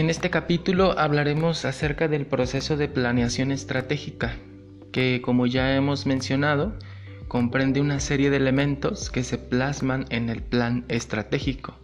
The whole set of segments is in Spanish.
En este capítulo hablaremos acerca del proceso de planeación estratégica, que como ya hemos mencionado, comprende una serie de elementos que se plasman en el plan estratégico.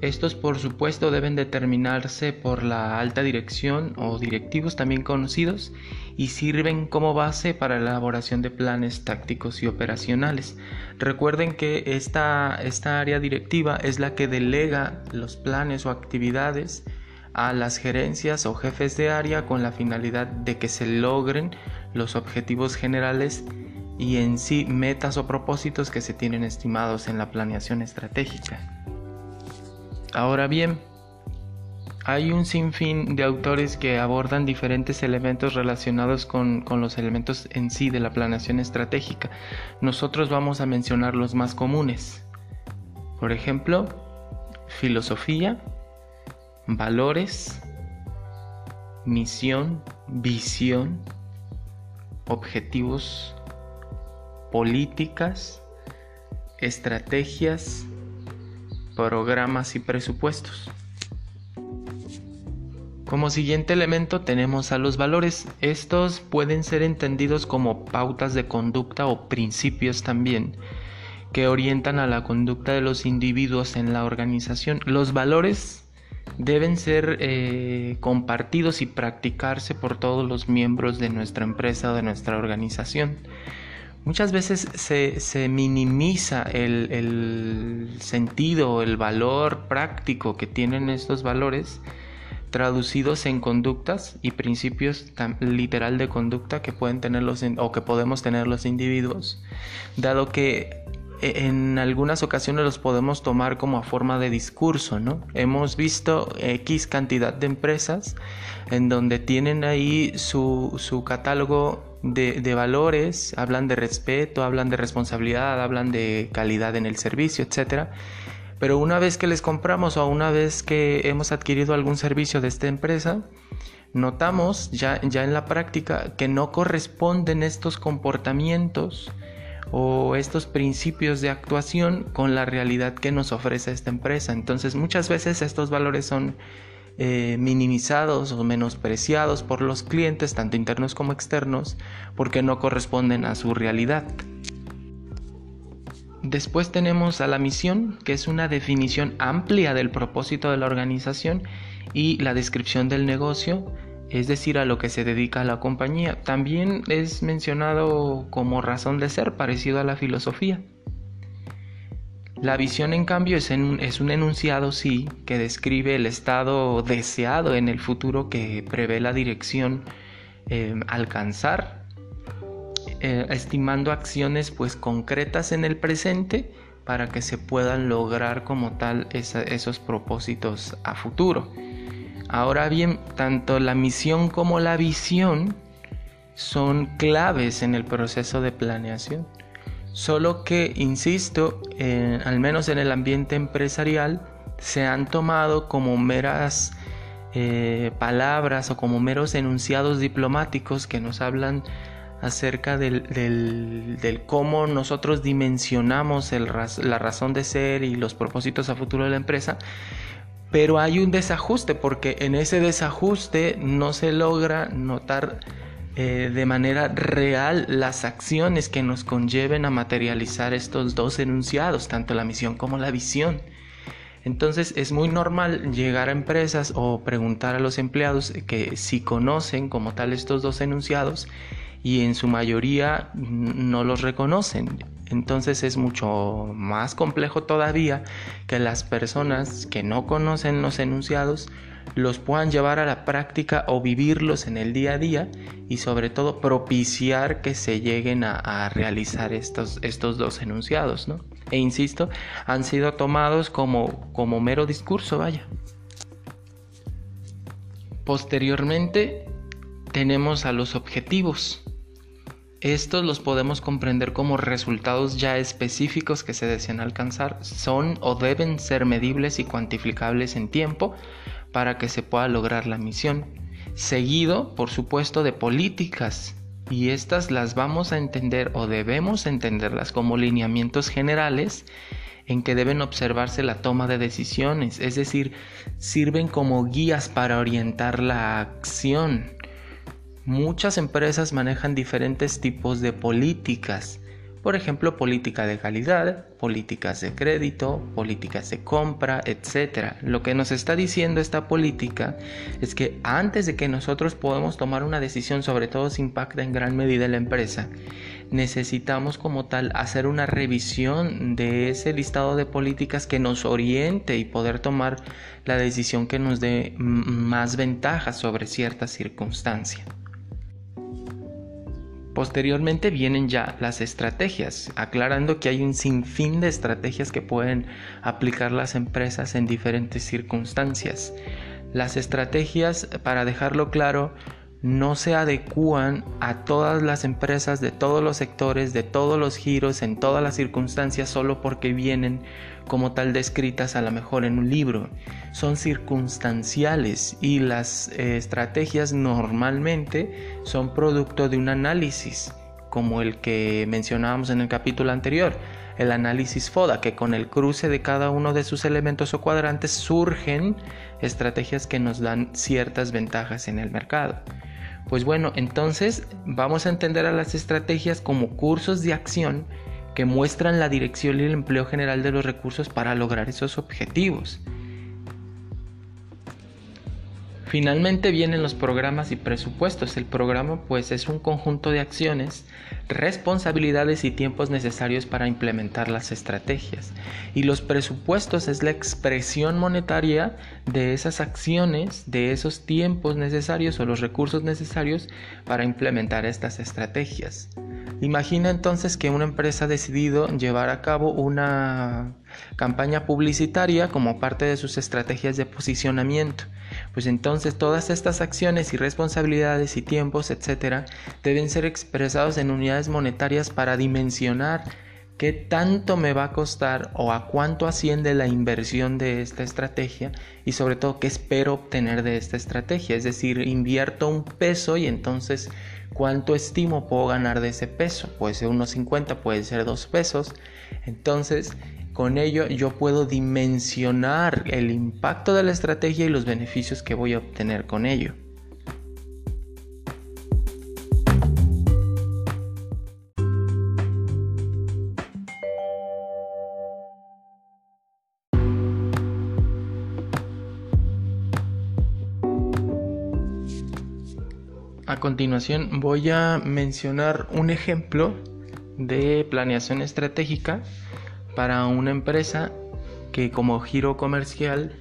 Estos por supuesto deben determinarse por la alta dirección o directivos también conocidos y sirven como base para la elaboración de planes tácticos y operacionales. Recuerden que esta, esta área directiva es la que delega los planes o actividades a las gerencias o jefes de área con la finalidad de que se logren los objetivos generales y en sí metas o propósitos que se tienen estimados en la planeación estratégica. Ahora bien, hay un sinfín de autores que abordan diferentes elementos relacionados con, los elementos en sí de la planeación estratégica. Nosotros vamos a mencionar los más comunes. Por ejemplo, filosofía, valores, misión, visión, objetivos, políticas, estrategias, programas y presupuestos. Como siguiente elemento tenemos a los valores. Estos pueden ser entendidos como pautas de conducta o principios también que orientan a la conducta de los individuos en la organización. Los valores deben ser eh, compartidos y practicarse por todos los miembros de nuestra empresa o de nuestra organización. Muchas veces se, minimiza el, el, sentido, el valor práctico que tienen estos valores traducidos en conductas y principios literal de conducta que pueden tener los o que podemos tener los individuos, dado que en algunas ocasiones los podemos tomar como a forma de discurso, ¿no? Hemos visto X cantidad de empresas en donde tienen ahí su, su catálogo de, valores, hablan de respeto, hablan de responsabilidad, hablan de calidad en el servicio, etc. Pero una vez que les compramos o una vez que hemos adquirido algún servicio de esta empresa, notamos ya, ya en la práctica que no corresponden estos comportamientos o estos principios de actuación con la realidad que nos ofrece esta empresa. Entonces muchas veces estos valores son eh, minimizados o menospreciados por los clientes, tanto internos como externos, porque no corresponden a su realidad. Después tenemos a la misión, que es una definición amplia del propósito de la organización y la descripción del negocio, es decir, a lo que se dedica la compañía. También es mencionado como razón de ser, parecido a la filosofía. La visión, en cambio, es, un enunciado, sí, que describe el estado deseado en el futuro que prevé la dirección eh, alcanzar, eh, estimando acciones pues concretas en el presente para que se puedan lograr como tal esos propósitos a futuro. Ahora bien, tanto la misión como la visión son claves en el proceso de planeación. Solo que, insisto, al menos en el ambiente empresarial, se han tomado como meras eh, palabras o como meros enunciados diplomáticos que nos hablan acerca del, cómo nosotros dimensionamos la razón de ser y los propósitos a futuro de la empresa, pero hay un desajuste porque en ese desajuste no se logra notar eh, de manera real las acciones que nos conlleven a materializar estos dos enunciados, tanto la misión como la visión. Entonces es muy normal llegar a empresas o preguntar a los empleados que si conocen como tal estos dos enunciados y en su mayoría no los reconocen. Entonces es mucho más complejo todavía que las personas que no conocen los enunciados los puedan llevar a la práctica o vivirlos en el día a día y sobre todo propiciar que se lleguen a, realizar estos, estos dos enunciados, ¿no? E insisto, han sido tomados como, como mero discurso, vaya. Posteriormente tenemos a los objetivos. Estos los podemos comprender como resultados ya específicos que se desean alcanzar. Son o deben ser medibles y cuantificables en tiempo para que se pueda lograr la misión. Seguido, por supuesto, de políticas. Y estas las vamos a entender o debemos entenderlas como lineamientos generales en que deben observarse la toma de decisiones, es decir, sirven como guías para orientar la acción. Muchas empresas manejan diferentes tipos de políticas por ejemplo, política de calidad, políticas de crédito, políticas de compra, etc. Lo que nos está diciendo esta política es que antes de que nosotros podamos tomar una decisión, sobre todo si impacta en gran medida la empresa, necesitamos como tal hacer una revisión de ese listado de políticas que nos oriente y poder tomar la decisión que nos dé más ventajas sobre cierta circunstancia. Posteriormente vienen ya las estrategias, aclarando que hay un sinfín de estrategias que pueden aplicar las empresas en diferentes circunstancias. Las estrategias, para dejarlo claro, no se adecúan a todas las empresas de todos los sectores, de todos los giros, en todas las circunstancias, solo porque vienen como tal descritas a lo mejor en un libro. Son circunstanciales y las eh, estrategias normalmente son producto de un análisis, como el que mencionábamos en el capítulo anterior, el análisis FODA, que con el cruce de cada uno de sus elementos o cuadrantes surgen estrategias que nos dan ciertas ventajas en el mercado. Pues bueno, entonces vamos a entender a las estrategias como cursos de acción que muestran la dirección y el empleo general de los recursos para lograr esos objetivos. Finalmente vienen los programas y presupuestos. El programa pues es un conjunto de acciones, responsabilidades y tiempos necesarios para implementar las estrategias. Y los presupuestos es la expresión monetaria de esas acciones, de esos tiempos necesarios o los recursos necesarios para implementar estas estrategias. Imagina entonces que una empresa ha decidido llevar a cabo una campaña publicitaria como parte de sus estrategias de posicionamiento. Pues entonces todas estas acciones y responsabilidades y tiempos, etcétera, deben ser expresados en unidades monetarias para dimensionar qué tanto me va a costar o a cuánto asciende la inversión de esta estrategia y sobre todo qué espero obtener de esta estrategia. Es decir, invierto un peso y entonces cuánto estimo puedo ganar de ese peso. Puede ser unos 50, puede ser dos pesos. Entonces con ello yo puedo dimensionar el impacto de la estrategia y los beneficios que voy a obtener con ello. A continuación voy a mencionar un ejemplo de planeación estratégica para una empresa que como giro comercial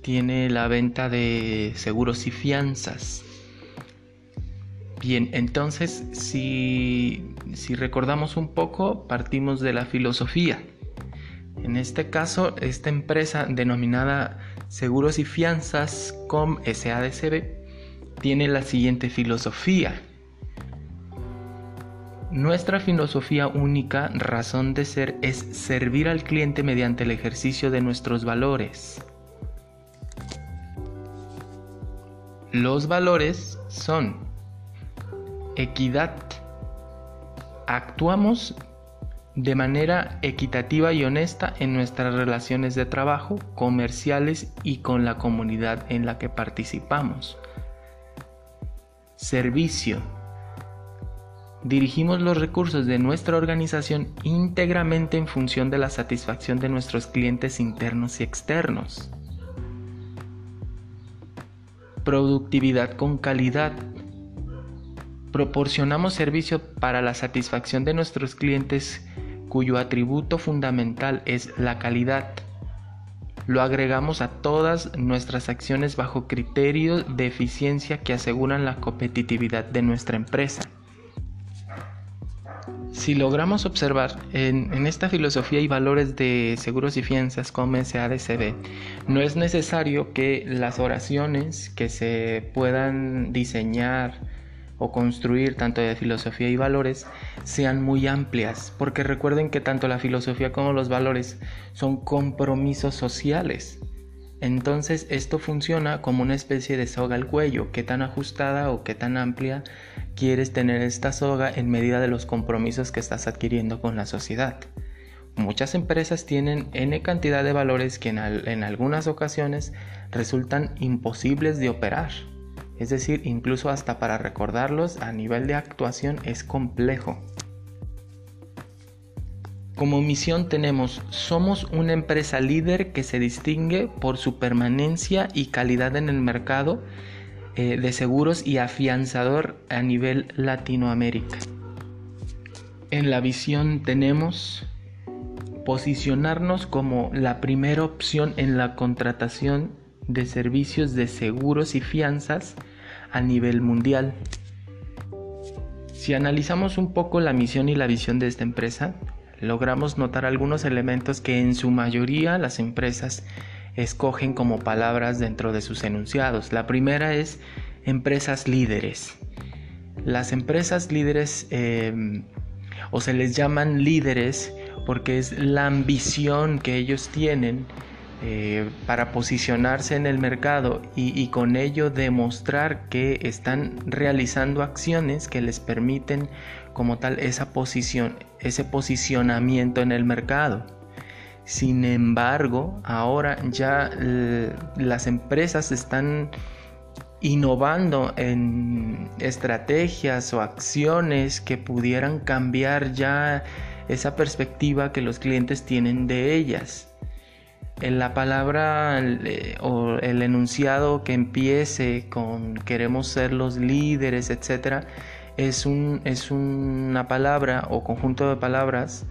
tiene la venta de seguros y fianzas. Bien, entonces si, si recordamos un poco, partimos de la filosofía. En este caso, esta empresa denominada Seguros y Fianzas Com SADCB tiene la siguiente filosofía. Nuestra filosofía única, razón de ser, es servir al cliente mediante el ejercicio de nuestros valores. Los valores son equidad. Actuamos de manera equitativa y honesta en nuestras relaciones de trabajo, comerciales y con la comunidad en la que participamos. Servicio dirigimos los recursos de nuestra organización íntegramente en función de la satisfacción de nuestros clientes internos y externos. Productividad con calidad. Proporcionamos servicio para la satisfacción de nuestros clientes cuyo atributo fundamental es la calidad. Lo agregamos a todas nuestras acciones bajo criterios de eficiencia que aseguran la competitividad de nuestra empresa. Si logramos observar en, esta filosofía y valores de seguros y fianzas como SADCB, no es necesario que las oraciones que se puedan diseñar o construir tanto de filosofía y valores sean muy amplias, porque recuerden que tanto la filosofía como los valores son compromisos sociales. Entonces esto funciona como una especie de soga al cuello, qué tan ajustada o qué tan amplia quieres tener esta soga en medida de los compromisos que estás adquiriendo con la sociedad. Muchas empresas tienen n cantidad de valores que en, en, algunas ocasiones resultan imposibles de operar. Es decir, incluso hasta para recordarlos a nivel de actuación es complejo. Como misión tenemos, somos una empresa líder que se distingue por su permanencia y calidad en el mercado eh, de seguros y afianzador a nivel Latinoamérica. En la visión tenemos posicionarnos como la primera opción en la contratación de servicios de seguros y fianzas a nivel mundial. Si analizamos un poco la misión y la visión de esta empresa, logramos notar algunos elementos que en su mayoría las empresas escogen como palabras dentro de sus enunciados. La primera es empresas líderes. Las empresas líderes em, o se les llaman líderes porque es la ambición que ellos tienen eh, para posicionarse en el mercado y, con ello demostrar que están realizando acciones que les permiten como tal esa posición, ese posicionamiento en el mercado. Sin embargo, ahora ya las empresas están innovando en estrategias o acciones que pudieran cambiar ya esa perspectiva que los clientes tienen de ellas la palabra o el enunciado que empiece con queremos ser los líderes, etc., es, un, es una palabra o conjunto de palabras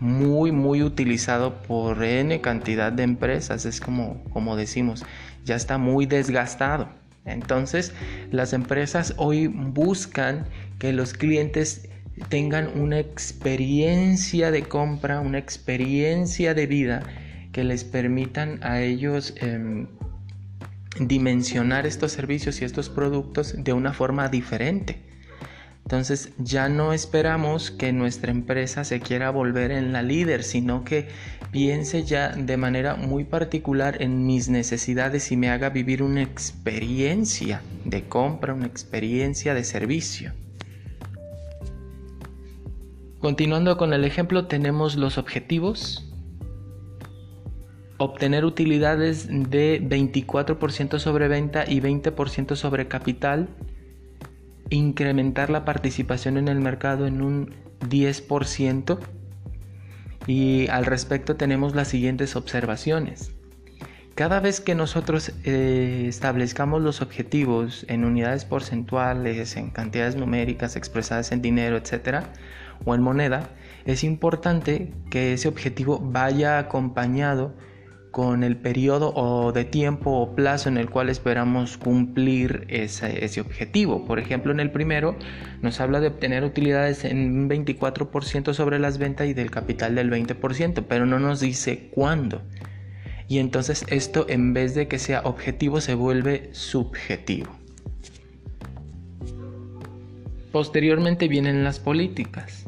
muy, muy utilizado por N cantidad de empresas. Es como, como decimos, ya está muy desgastado. Entonces, las empresas hoy buscan que los clientes tengan una experiencia de compra, una experiencia de vida que les permitan a ellos em, dimensionar estos servicios y estos productos de una forma diferente. Entonces ya no esperamos que nuestra empresa se quiera volver en la líder, sino que piense ya de manera muy particular en mis necesidades y me haga vivir una experiencia de compra, una experiencia de servicio. Continuando con el ejemplo, tenemos los objetivos obtener utilidades de 24% sobre venta y 20% sobre capital, incrementar la participación en el mercado en un 10% y al respecto tenemos las siguientes observaciones. Cada vez que nosotros eh, establezcamos los objetivos en unidades porcentuales, en cantidades numéricas expresadas en dinero, etc., o en moneda, es importante que ese objetivo vaya acompañado con el periodo o de tiempo o plazo en el cual esperamos cumplir ese, objetivo. Por ejemplo, en el primero nos habla de obtener utilidades en un 24% sobre las ventas y del capital del 20%, pero no nos dice cuándo. Y entonces esto en vez de que sea objetivo se vuelve subjetivo. Posteriormente vienen las políticas.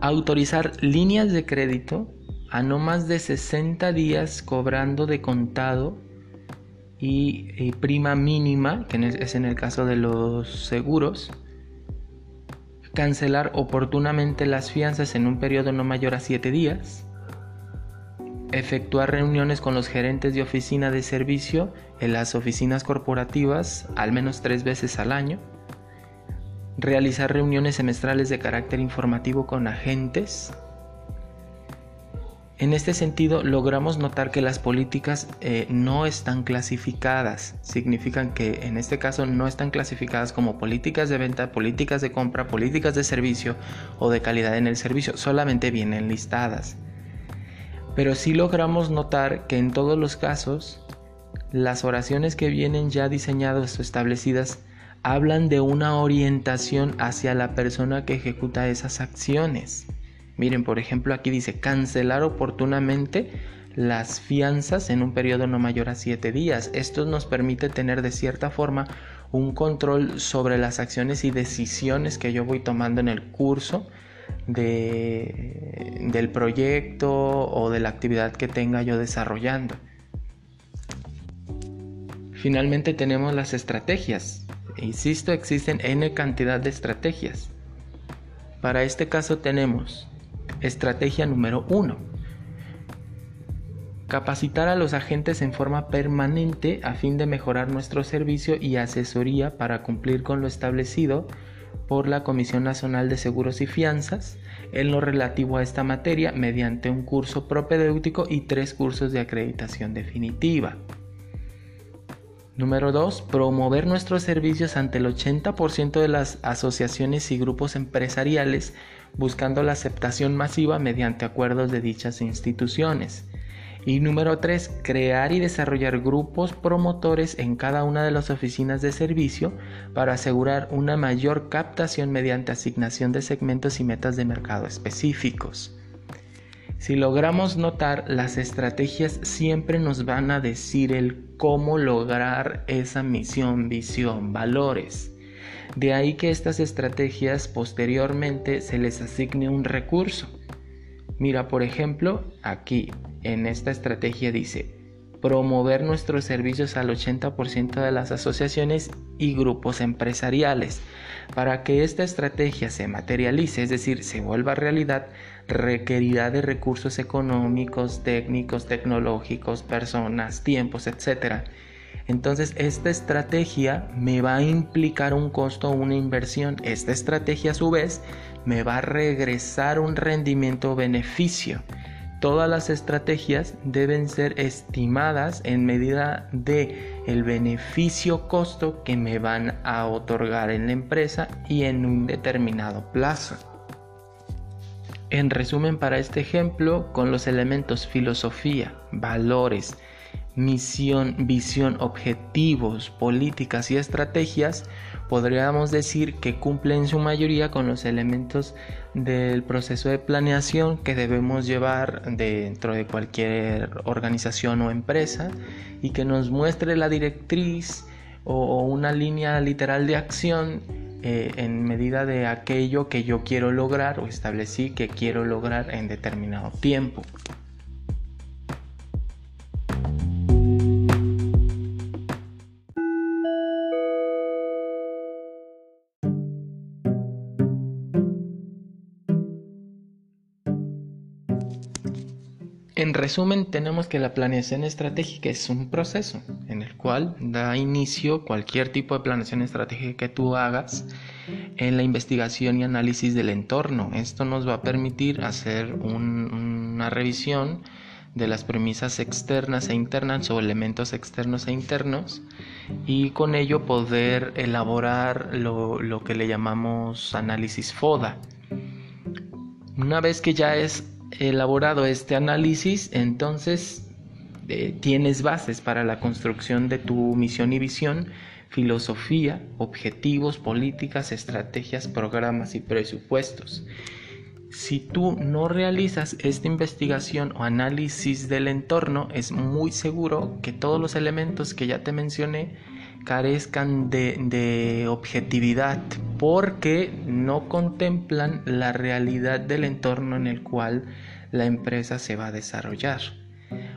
Autorizar líneas de crédito a no más de 60 días cobrando de contado y, prima mínima, que es en el caso de los seguros, cancelar oportunamente las fianzas en un periodo no mayor a 7 días, efectuar reuniones con los gerentes de oficina de servicio en las oficinas corporativas al menos tres veces al año, realizar reuniones semestrales de carácter informativo con agentes, en este sentido, logramos notar que las políticas eh, no están clasificadas. Significan que en este caso no están clasificadas como políticas de venta, políticas de compra, políticas de servicio o de calidad en el servicio. Solamente vienen listadas. Pero sí logramos notar que en todos los casos, las oraciones que vienen ya diseñadas o establecidas hablan de una orientación hacia la persona que ejecuta esas acciones. Miren, por ejemplo, aquí dice cancelar oportunamente las fianzas en un periodo no mayor a 7 días. Esto nos permite tener de cierta forma un control sobre las acciones y decisiones que yo voy tomando en el curso de, del proyecto o de la actividad que tenga yo desarrollando. Finalmente tenemos las estrategias. Insisto, existen n cantidad de estrategias. Para este caso tenemos Estrategia número 1. Capacitar a los agentes en forma permanente a fin de mejorar nuestro servicio y asesoría para cumplir con lo establecido por la Comisión Nacional de Seguros y Fianzas en lo relativo a esta materia mediante un curso propedéutico y tres cursos de acreditación definitiva. Número 2. Promover nuestros servicios ante el 80% de las asociaciones y grupos empresariales buscando la aceptación masiva mediante acuerdos de dichas instituciones. Y número 3. Crear y desarrollar grupos promotores en cada una de las oficinas de servicio para asegurar una mayor captación mediante asignación de segmentos y metas de mercado específicos. Si logramos notar, las estrategias siempre nos van a decir el cómo lograr esa misión, visión, valores. De ahí que estas estrategias posteriormente se les asigne un recurso. Mira, por ejemplo, aquí en esta estrategia dice, promover nuestros servicios al 80% de las asociaciones y grupos empresariales. Para que esta estrategia se materialice, es decir, se vuelva realidad, requerirá de recursos económicos, técnicos, tecnológicos, personas, tiempos, etc. Entonces, esta estrategia me va a implicar un costo o una inversión. Esta estrategia, a su vez, me va a regresar un rendimiento beneficio. Todas las estrategias deben ser estimadas en medida de el beneficio costo que me van a otorgar en la empresa y en un determinado plazo. En resumen para este ejemplo, con los elementos filosofía, valores, misión, visión, objetivos, políticas y estrategias, podríamos decir que cumple en su mayoría con los elementos del proceso de planeación que debemos llevar dentro de cualquier organización o empresa y que nos muestre la directriz o una línea literal de acción eh, en medida de aquello que yo quiero lograr o establecí que quiero lograr en determinado tiempo. En resumen, tenemos que la planeación estratégica es un proceso en el cual da inicio cualquier tipo de planeación estratégica que tú hagas en la investigación y análisis del entorno. Esto nos va a permitir hacer una revisión de las premisas externas e internas o elementos externos e internos y con ello poder elaborar lo, lo que le llamamos análisis FODA. Una vez que ya es elaborado este análisis, entonces eh, tienes bases para la construcción de tu misión y visión, filosofía, objetivos, políticas, estrategias, programas y presupuestos. Si tú no realizas esta investigación o análisis del entorno, es muy seguro que todos los elementos que ya te mencioné carezcan de, objetividad porque no contemplan la realidad del entorno en el cual la empresa se va a desarrollar.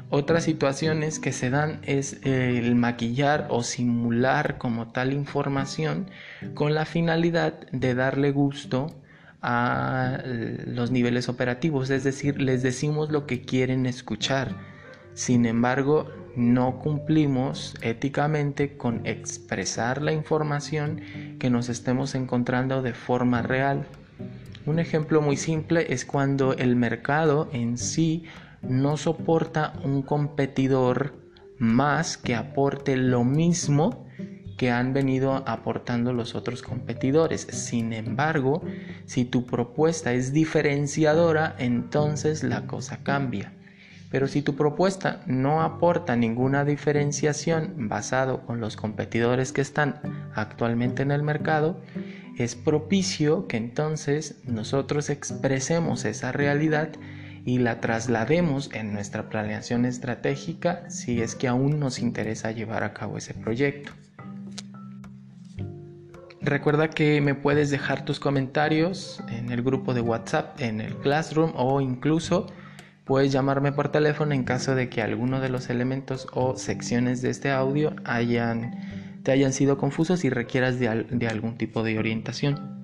Otras situaciones que se dan es el maquillar o simular como tal información con la finalidad de darle gusto a los niveles operativos, es decir, les decimos lo que quieren escuchar. Sin embargo, no cumplimos éticamente con expresar la información que nos estemos encontrando de forma real. Un ejemplo muy simple es cuando el mercado en sí no soporta un competidor más que aporte lo mismo que han venido aportando los otros competidores. Sin embargo, si tu propuesta es diferenciadora, entonces la cosa cambia. Pero si tu propuesta no aporta ninguna diferenciación basado con los competidores que están actualmente en el mercado, es propicio que entonces nosotros expresemos esa realidad y la traslademos en nuestra planeación estratégica si es que aún nos interesa llevar a cabo ese proyecto. Recuerda que me puedes dejar tus comentarios en el grupo de WhatsApp, en el Classroom o incluso Puedes llamarme por teléfono en caso de que alguno de los elementos o secciones de este audio hayan, te hayan sido confusos y requieras de algún tipo de orientación.